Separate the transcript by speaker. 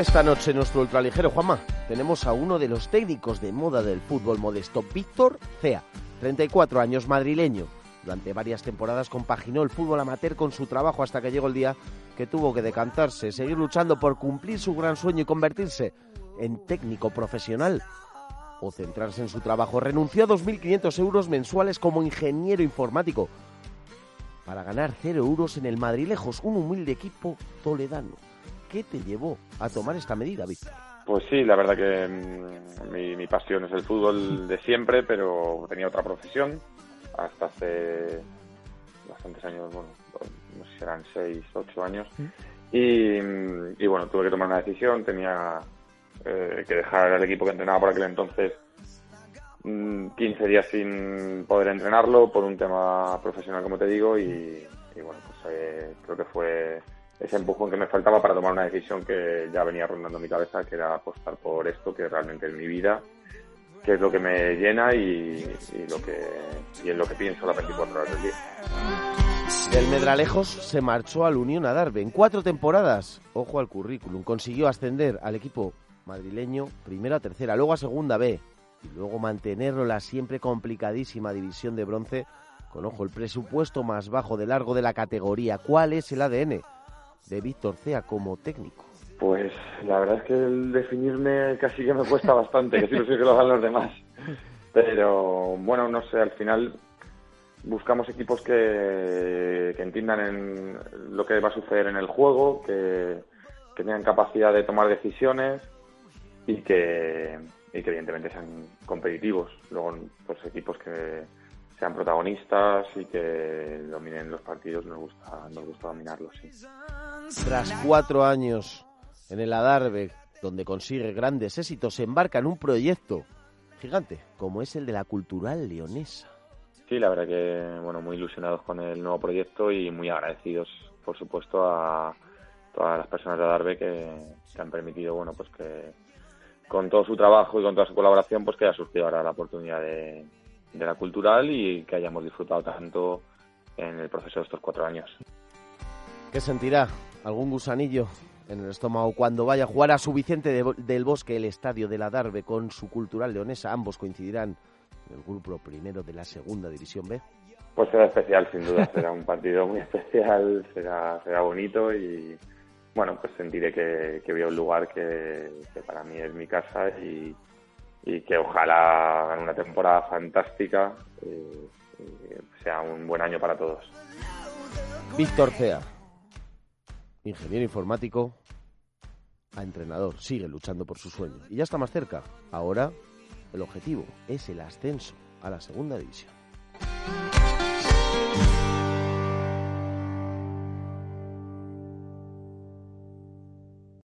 Speaker 1: Esta noche nuestro ultraligero, Juanma, tenemos a uno de los técnicos de moda del fútbol modesto, Víctor Cea, 34 años, madrileño. Durante varias temporadas compaginó el fútbol amateur con su trabajo hasta que llegó el día que tuvo que decantarse, seguir luchando por cumplir su gran sueño y convertirse en técnico profesional o centrarse en su trabajo. Renunció a 2.500 euros mensuales como ingeniero informático para ganar 0 euros en el Madrilejos, un humilde equipo toledano. ¿Qué te llevó a tomar esta medida, Víctor?
Speaker 2: Pues sí, la verdad que mm, mi, mi, pasión es el fútbol de siempre, pero tenía otra profesión hasta hace bastantes años, bueno, no sé si eran 6, 8 años. Y, y, bueno, tuve que tomar una decisión, tenía eh, que dejar el equipo que entrenaba por aquel entonces 15 mm, días sin poder entrenarlo por un tema profesional, como te digo, y, y bueno, pues eh, creo que fue ese empujón que me faltaba para tomar una decisión que ya venía rondando mi cabeza, que era apostar por esto, que realmente es mi vida, que es lo que me llena y, y lo que y en lo que pienso las 24 horas del día.
Speaker 1: Del Medralejos se marchó al Unión Adarve en cuatro temporadas. Ojo al currículum. Consiguió ascender al equipo madrileño primero a tercera, luego a segunda B y luego mantenerlo en la siempre complicadísima división de bronce con, ojo, el presupuesto más bajo de largo de la categoría. ¿Cuál es el ADN de Víctor Cea como técnico?
Speaker 2: Pues la verdad es que el definirme casi que me cuesta bastante, que sí que lo hagan los demás. Pero bueno, no sé, al final buscamos equipos que, entiendan en lo que va a suceder en el juego, que, que tengan capacidad de tomar decisiones y que, y que evidentemente sean competitivos. Luego, pues equipos que sean protagonistas y que dominen los partidos, nos gusta, nos gusta dominarlos, sí.
Speaker 1: Tras cuatro años en el Adarve, donde consigue grandes éxitos, se embarca en un proyecto gigante, como es el de la Cultural Leonesa.
Speaker 2: Sí, la verdad que, bueno, muy ilusionados con el nuevo proyecto y muy agradecidos, por supuesto, a todas las personas de Adarve que, que han permitido, bueno, pues que con todo su trabajo y con toda su colaboración, pues que haya surgido ahora la oportunidad de, de la cultural y que hayamos disfrutado tanto en el proceso de estos cuatro años.
Speaker 1: ¿Qué sentirá algún gusanillo en el estómago cuando vaya a jugar a su Vicente de, del Bosque, el estadio de la Darbe, con su cultural leonesa? Ambos coincidirán en el grupo primero de la segunda división B.
Speaker 2: Pues será especial, sin duda. será un partido muy especial, será, será bonito y bueno, pues sentiré que, que voy a un lugar que, que para mí es mi casa y, y que ojalá hagan una temporada fantástica y, y sea un buen año para todos.
Speaker 1: Víctor Cea, ingeniero informático a entrenador, sigue luchando por su sueño y ya está más cerca. Ahora el objetivo es el ascenso a la segunda división.